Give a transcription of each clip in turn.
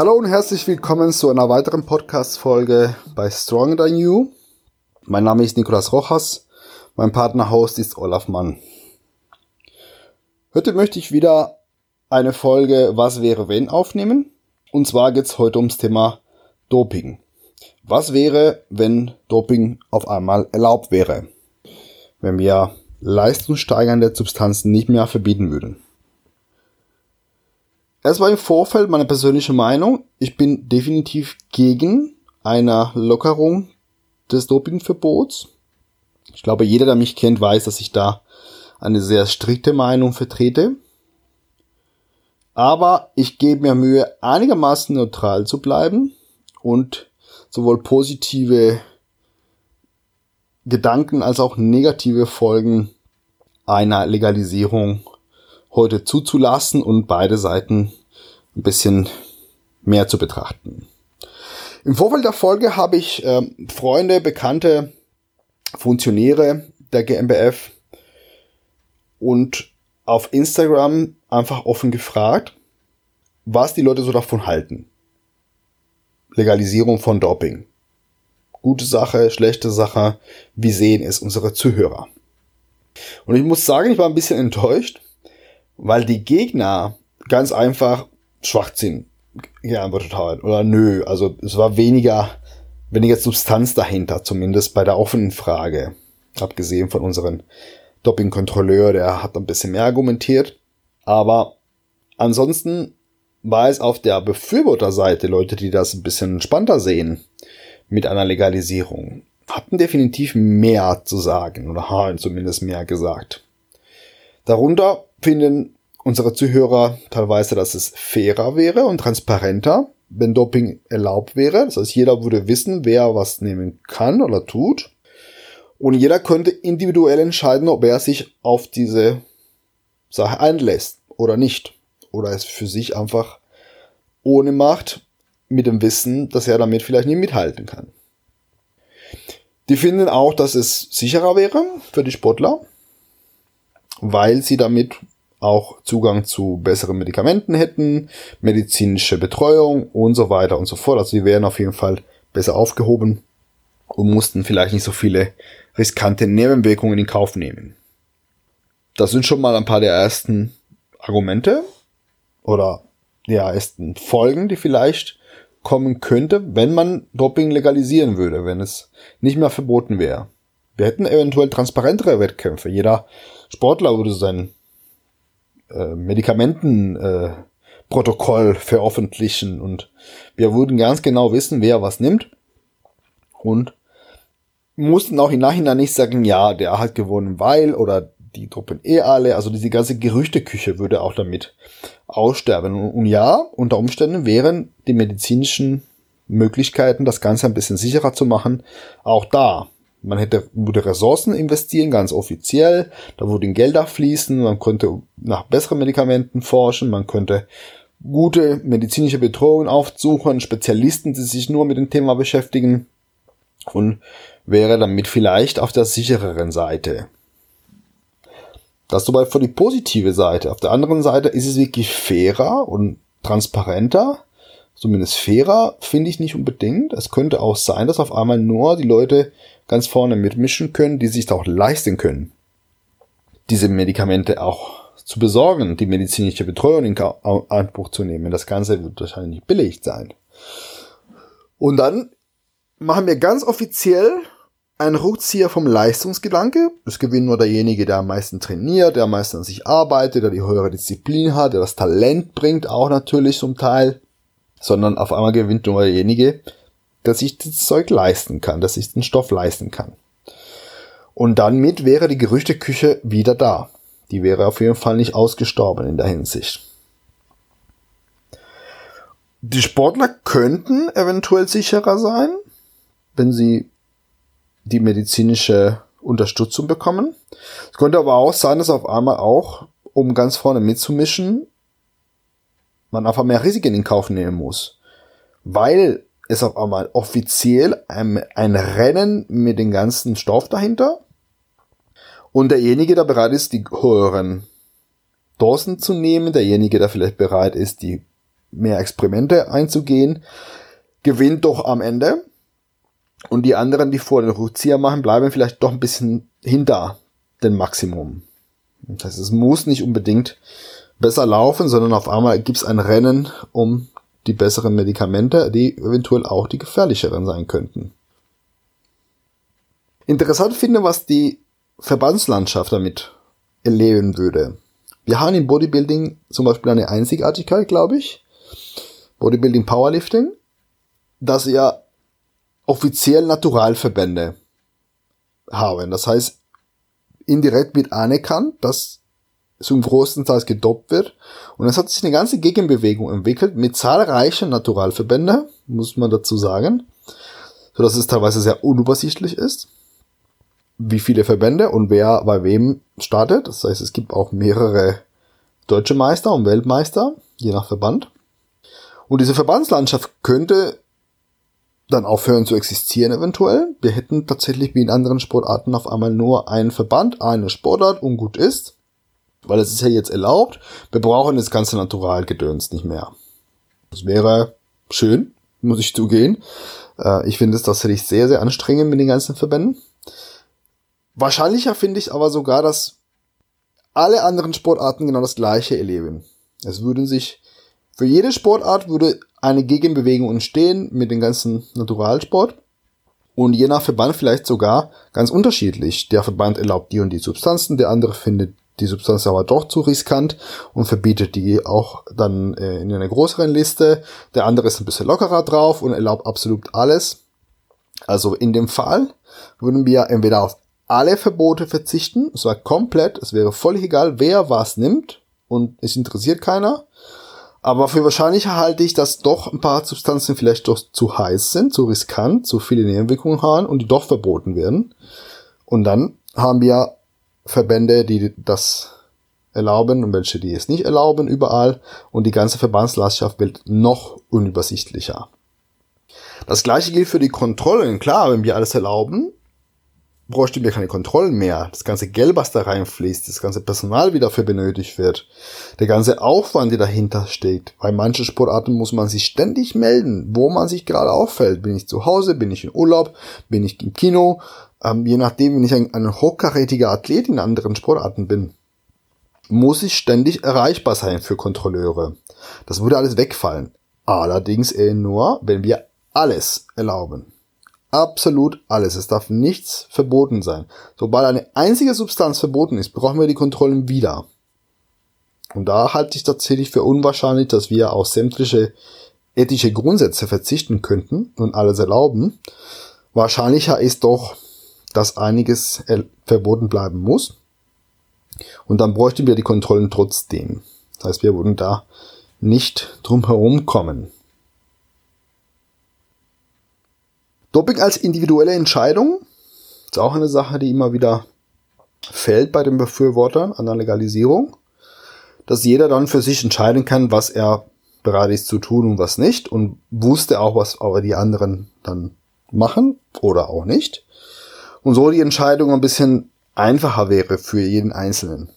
Hallo und herzlich willkommen zu einer weiteren Podcast-Folge bei Stronger Than You. Mein Name ist Nicolas Rojas. Mein Partner-Host ist Olaf Mann. Heute möchte ich wieder eine Folge Was wäre wenn aufnehmen. Und zwar geht es heute ums Thema Doping. Was wäre, wenn Doping auf einmal erlaubt wäre? Wenn wir leistungssteigernde Substanzen nicht mehr verbieten würden. Erstmal im Vorfeld meine persönliche Meinung. Ich bin definitiv gegen eine Lockerung des Dopingverbots. Ich glaube, jeder, der mich kennt, weiß, dass ich da eine sehr strikte Meinung vertrete. Aber ich gebe mir Mühe, einigermaßen neutral zu bleiben und sowohl positive Gedanken als auch negative Folgen einer Legalisierung heute zuzulassen und beide Seiten ein bisschen mehr zu betrachten. Im Vorfeld der Folge habe ich äh, Freunde, Bekannte, Funktionäre der GmbF und auf Instagram einfach offen gefragt, was die Leute so davon halten. Legalisierung von Doping. Gute Sache, schlechte Sache, wie sehen es unsere Zuhörer? Und ich muss sagen, ich war ein bisschen enttäuscht, weil die Gegner ganz einfach Schwachsinn geantwortet haben. Oder nö, also es war weniger, weniger Substanz dahinter, zumindest bei der offenen Frage. Abgesehen von unserem Doping-Kontrolleur, der hat ein bisschen mehr argumentiert. Aber ansonsten war es auf der Befürworterseite Leute, die das ein bisschen entspannter sehen mit einer Legalisierung, hatten definitiv mehr zu sagen oder haben zumindest mehr gesagt. Darunter finden unsere Zuhörer teilweise, dass es fairer wäre und transparenter, wenn Doping erlaubt wäre. Das heißt, jeder würde wissen, wer was nehmen kann oder tut. Und jeder könnte individuell entscheiden, ob er sich auf diese Sache einlässt oder nicht. Oder es für sich einfach ohne macht, mit dem Wissen, dass er damit vielleicht nicht mithalten kann. Die finden auch, dass es sicherer wäre für die Sportler, weil sie damit auch Zugang zu besseren Medikamenten hätten, medizinische Betreuung und so weiter und so fort. Also sie wären auf jeden Fall besser aufgehoben und mussten vielleicht nicht so viele riskante Nebenwirkungen in Kauf nehmen. Das sind schon mal ein paar der ersten Argumente oder der ersten Folgen, die vielleicht kommen könnte, wenn man Doping legalisieren würde, wenn es nicht mehr verboten wäre. Wir hätten eventuell transparentere Wettkämpfe. Jeder Sportler würde sein äh, Medikamentenprotokoll äh, veröffentlichen und wir würden ganz genau wissen, wer was nimmt und mussten auch im Nachhinein nicht sagen, ja, der hat gewonnen, weil oder die Truppen eh alle, also diese ganze Gerüchteküche würde auch damit aussterben. Und ja, unter Umständen wären die medizinischen Möglichkeiten, das Ganze ein bisschen sicherer zu machen, auch da. Man hätte, würde Ressourcen investieren, ganz offiziell. Da würden Gelder fließen. Man könnte nach besseren Medikamenten forschen. Man könnte gute medizinische Betreuung aufsuchen, Spezialisten, die sich nur mit dem Thema beschäftigen und wäre damit vielleicht auf der sichereren Seite. Das soweit für die positive Seite. Auf der anderen Seite ist es wirklich fairer und transparenter zumindest fairer finde ich nicht unbedingt. Es könnte auch sein, dass auf einmal nur die Leute ganz vorne mitmischen können, die sich auch leisten können, diese Medikamente auch zu besorgen, die medizinische Betreuung in Anspruch zu nehmen. Das Ganze wird wahrscheinlich nicht billig sein. Und dann machen wir ganz offiziell einen Rückzieher vom Leistungsgedanke. Es gewinnt nur derjenige, der am meisten trainiert, der am meisten an sich arbeitet, der die höhere Disziplin hat, der das Talent bringt, auch natürlich zum Teil sondern auf einmal gewinnt nur derjenige, der sich das Zeug leisten kann, der sich den Stoff leisten kann. Und damit wäre die Gerüchteküche wieder da. Die wäre auf jeden Fall nicht ausgestorben in der Hinsicht. Die Sportler könnten eventuell sicherer sein, wenn sie die medizinische Unterstützung bekommen. Es könnte aber auch sein, dass auf einmal auch, um ganz vorne mitzumischen, man einfach mehr Risiken in Kauf nehmen muss. Weil es auf einmal offiziell ein, ein Rennen mit dem ganzen Stoff dahinter und derjenige, der bereit ist, die höheren Dosen zu nehmen, derjenige, der vielleicht bereit ist, die mehr Experimente einzugehen, gewinnt doch am Ende. Und die anderen, die vor den Rückzieher machen, bleiben vielleicht doch ein bisschen hinter dem Maximum. Das heißt, es muss nicht unbedingt besser laufen, sondern auf einmal gibt es ein Rennen um die besseren Medikamente, die eventuell auch die gefährlicheren sein könnten. Interessant finde, was die Verbandslandschaft damit erleben würde. Wir haben im Bodybuilding zum Beispiel eine Einzigartigkeit, glaube ich. Bodybuilding Powerlifting, dass ja offiziell Naturalverbände haben. Das heißt, indirekt wird anerkannt, dass zum großen Teil gedopt wird. Und es hat sich eine ganze Gegenbewegung entwickelt mit zahlreichen Naturalverbänden, muss man dazu sagen, so dass es teilweise sehr unübersichtlich ist, wie viele Verbände und wer bei wem startet. Das heißt, es gibt auch mehrere deutsche Meister und Weltmeister, je nach Verband. Und diese Verbandslandschaft könnte dann aufhören zu existieren eventuell. Wir hätten tatsächlich wie in anderen Sportarten auf einmal nur einen Verband, eine Sportart und gut ist. Weil es ist ja jetzt erlaubt. Wir brauchen das ganze Naturalgedöns nicht mehr. Das wäre schön, muss ich zugehen. Äh, ich finde es tatsächlich sehr, sehr anstrengend mit den ganzen Verbänden. Wahrscheinlicher finde ich aber sogar, dass alle anderen Sportarten genau das gleiche erleben. Es würden sich, für jede Sportart würde eine Gegenbewegung entstehen mit dem ganzen Naturalsport. Und je nach Verband vielleicht sogar ganz unterschiedlich. Der Verband erlaubt die und die Substanzen, der andere findet die Substanz aber doch zu riskant und verbietet die auch dann äh, in einer größeren Liste. Der andere ist ein bisschen lockerer drauf und erlaubt absolut alles. Also in dem Fall würden wir entweder auf alle Verbote verzichten, es war komplett, es wäre völlig egal, wer was nimmt und es interessiert keiner. Aber für wahrscheinlicher halte ich, dass doch ein paar Substanzen vielleicht doch zu heiß sind, zu riskant, zu viele Nebenwirkungen haben und die doch verboten werden. Und dann haben wir Verbände, die das erlauben und welche, die es nicht erlauben überall. Und die ganze Verbandslandschaft wird noch unübersichtlicher. Das gleiche gilt für die Kontrollen. Klar, wenn wir alles erlauben, bräuchten wir keine Kontrollen mehr. Das ganze Geld, was da reinfließt, das ganze Personal, wie dafür benötigt wird, der ganze Aufwand, der dahinter steht. Bei manchen Sportarten muss man sich ständig melden, wo man sich gerade auffällt. Bin ich zu Hause, bin ich in Urlaub, bin ich im Kino, ähm, je nachdem, wenn ich ein, ein hochkarätiger Athlet in anderen Sportarten bin, muss ich ständig erreichbar sein für Kontrolleure. Das würde alles wegfallen. Allerdings eher nur, wenn wir alles erlauben. Absolut alles. Es darf nichts verboten sein. Sobald eine einzige Substanz verboten ist, brauchen wir die Kontrollen wieder. Und da halte ich tatsächlich für unwahrscheinlich, dass wir auf sämtliche ethische Grundsätze verzichten könnten und alles erlauben. Wahrscheinlicher ist doch, dass einiges verboten bleiben muss. Und dann bräuchten wir die Kontrollen trotzdem. Das heißt, wir würden da nicht drum herum kommen. Doping als individuelle Entscheidung ist auch eine Sache, die immer wieder fällt bei den Befürwortern an der Legalisierung, dass jeder dann für sich entscheiden kann, was er bereit ist zu tun und was nicht und wusste auch, was aber die anderen dann machen oder auch nicht und so die Entscheidung ein bisschen einfacher wäre für jeden Einzelnen.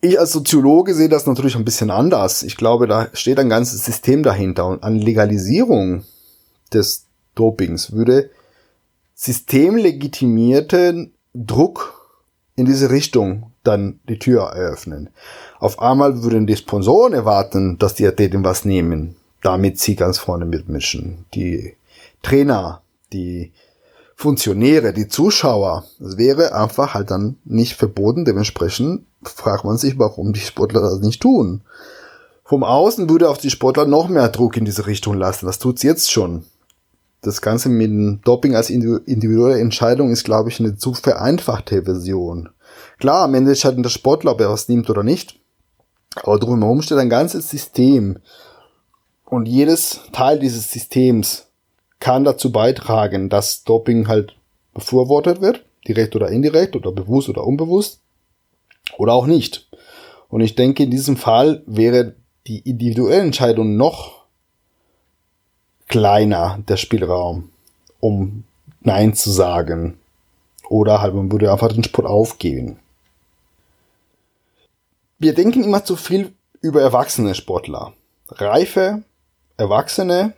Ich als Soziologe sehe das natürlich ein bisschen anders. Ich glaube, da steht ein ganzes System dahinter und an Legalisierung des Dopings würde systemlegitimierten Druck in diese Richtung dann die Tür eröffnen. Auf einmal würden die Sponsoren erwarten, dass die Athleten was nehmen, damit sie ganz vorne mitmischen. Die Trainer, die Funktionäre, die Zuschauer, das wäre einfach halt dann nicht verboten. Dementsprechend fragt man sich, warum die Sportler das nicht tun. Vom Außen würde auf die Sportler noch mehr Druck in diese Richtung lassen. Das tut's jetzt schon. Das Ganze mit dem Doping als individuelle Entscheidung ist, glaube ich, eine zu vereinfachte Version. Klar, am Ende entscheidet der Sportler, ob er was nimmt oder nicht. Aber drumherum steht ein ganzes System. Und jedes Teil dieses Systems kann dazu beitragen, dass Doping halt befürwortet wird, direkt oder indirekt oder bewusst oder unbewusst oder auch nicht. Und ich denke, in diesem Fall wäre die individuelle Entscheidung noch kleiner, der Spielraum, um Nein zu sagen. Oder halt, man würde einfach den Sport aufgeben. Wir denken immer zu viel über erwachsene Sportler. Reife, Erwachsene,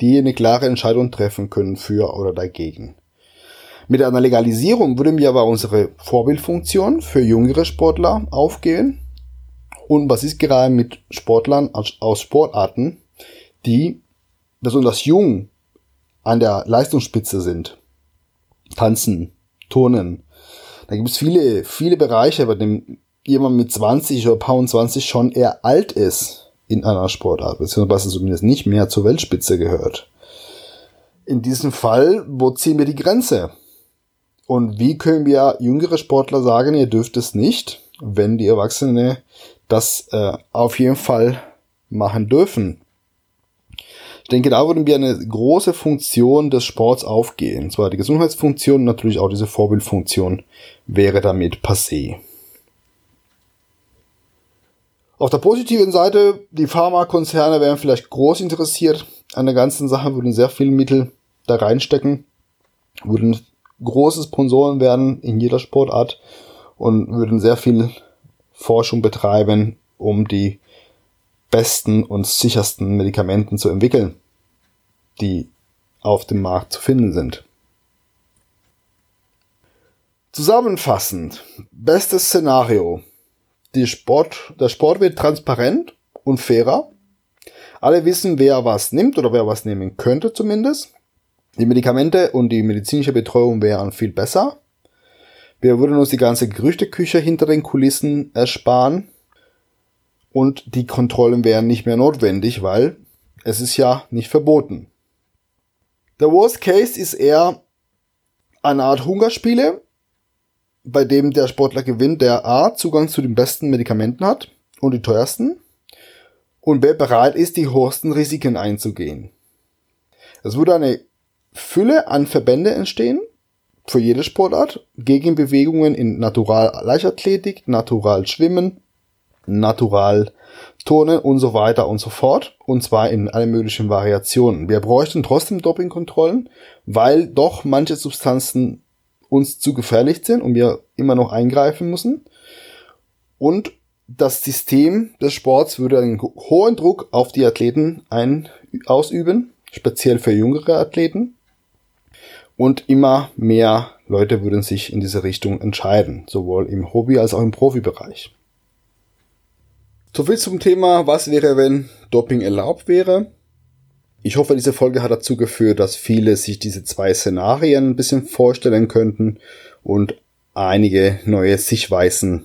die eine klare Entscheidung treffen können für oder dagegen. Mit einer Legalisierung würde mir aber unsere Vorbildfunktion für jüngere Sportler aufgehen. Und was ist gerade mit Sportlern aus Sportarten, die besonders jung an der Leistungsspitze sind? Tanzen, Turnen. Da gibt es viele, viele Bereiche, bei denen jemand mit 20 oder paar 20 schon eher alt ist in einer Sportart, beziehungsweise zumindest nicht mehr zur Weltspitze gehört. In diesem Fall, wo ziehen wir die Grenze? Und wie können wir jüngere Sportler sagen, ihr dürft es nicht, wenn die Erwachsene das äh, auf jeden Fall machen dürfen? Ich denke, da würden wir eine große Funktion des Sports aufgehen. Und zwar die Gesundheitsfunktion, natürlich auch diese Vorbildfunktion wäre damit passé. Auf der positiven Seite, die Pharmakonzerne wären vielleicht groß interessiert an der ganzen Sache, würden sehr viel Mittel da reinstecken, würden große Sponsoren werden in jeder Sportart und würden sehr viel Forschung betreiben, um die besten und sichersten Medikamenten zu entwickeln, die auf dem Markt zu finden sind. Zusammenfassend, bestes Szenario die Sport, der Sport wird transparent und fairer. Alle wissen, wer was nimmt oder wer was nehmen könnte zumindest. Die Medikamente und die medizinische Betreuung wären viel besser. Wir würden uns die ganze Gerüchteküche hinter den Kulissen ersparen. Und die Kontrollen wären nicht mehr notwendig, weil es ist ja nicht verboten. Der Worst Case ist eher eine Art Hungerspiele, bei dem der Sportler gewinnt, der A, Zugang zu den besten Medikamenten hat und die teuersten und wer bereit ist, die höchsten Risiken einzugehen. Es würde eine Fülle an Verbände entstehen, für jede Sportart, Gegenbewegungen in Natural Leichtathletik, Natural Schwimmen, Natural Turnen und so weiter und so fort. Und zwar in allen möglichen Variationen. Wir bräuchten trotzdem Dopingkontrollen, weil doch manche Substanzen uns zu gefährlich sind und wir immer noch eingreifen müssen. Und das System des Sports würde einen hohen Druck auf die Athleten ein, ausüben, speziell für jüngere Athleten. Und immer mehr Leute würden sich in diese Richtung entscheiden, sowohl im Hobby als auch im Profibereich. Soviel zum Thema, was wäre, wenn Doping erlaubt wäre. Ich hoffe, diese Folge hat dazu geführt, dass viele sich diese zwei Szenarien ein bisschen vorstellen könnten und einige neue Sichtweisen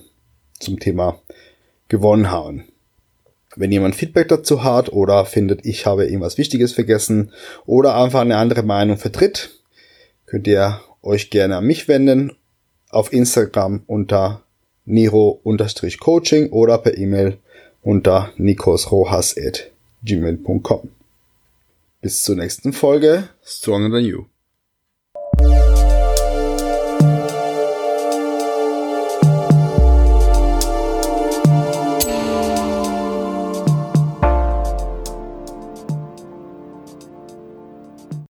zum Thema gewonnen haben. Wenn jemand Feedback dazu hat oder findet, ich habe irgendwas Wichtiges vergessen oder einfach eine andere Meinung vertritt, könnt ihr euch gerne an mich wenden auf Instagram unter nero-coaching oder per E-Mail unter nikosrohas.gmail.com. Bis zur nächsten Folge. Stronger Than You.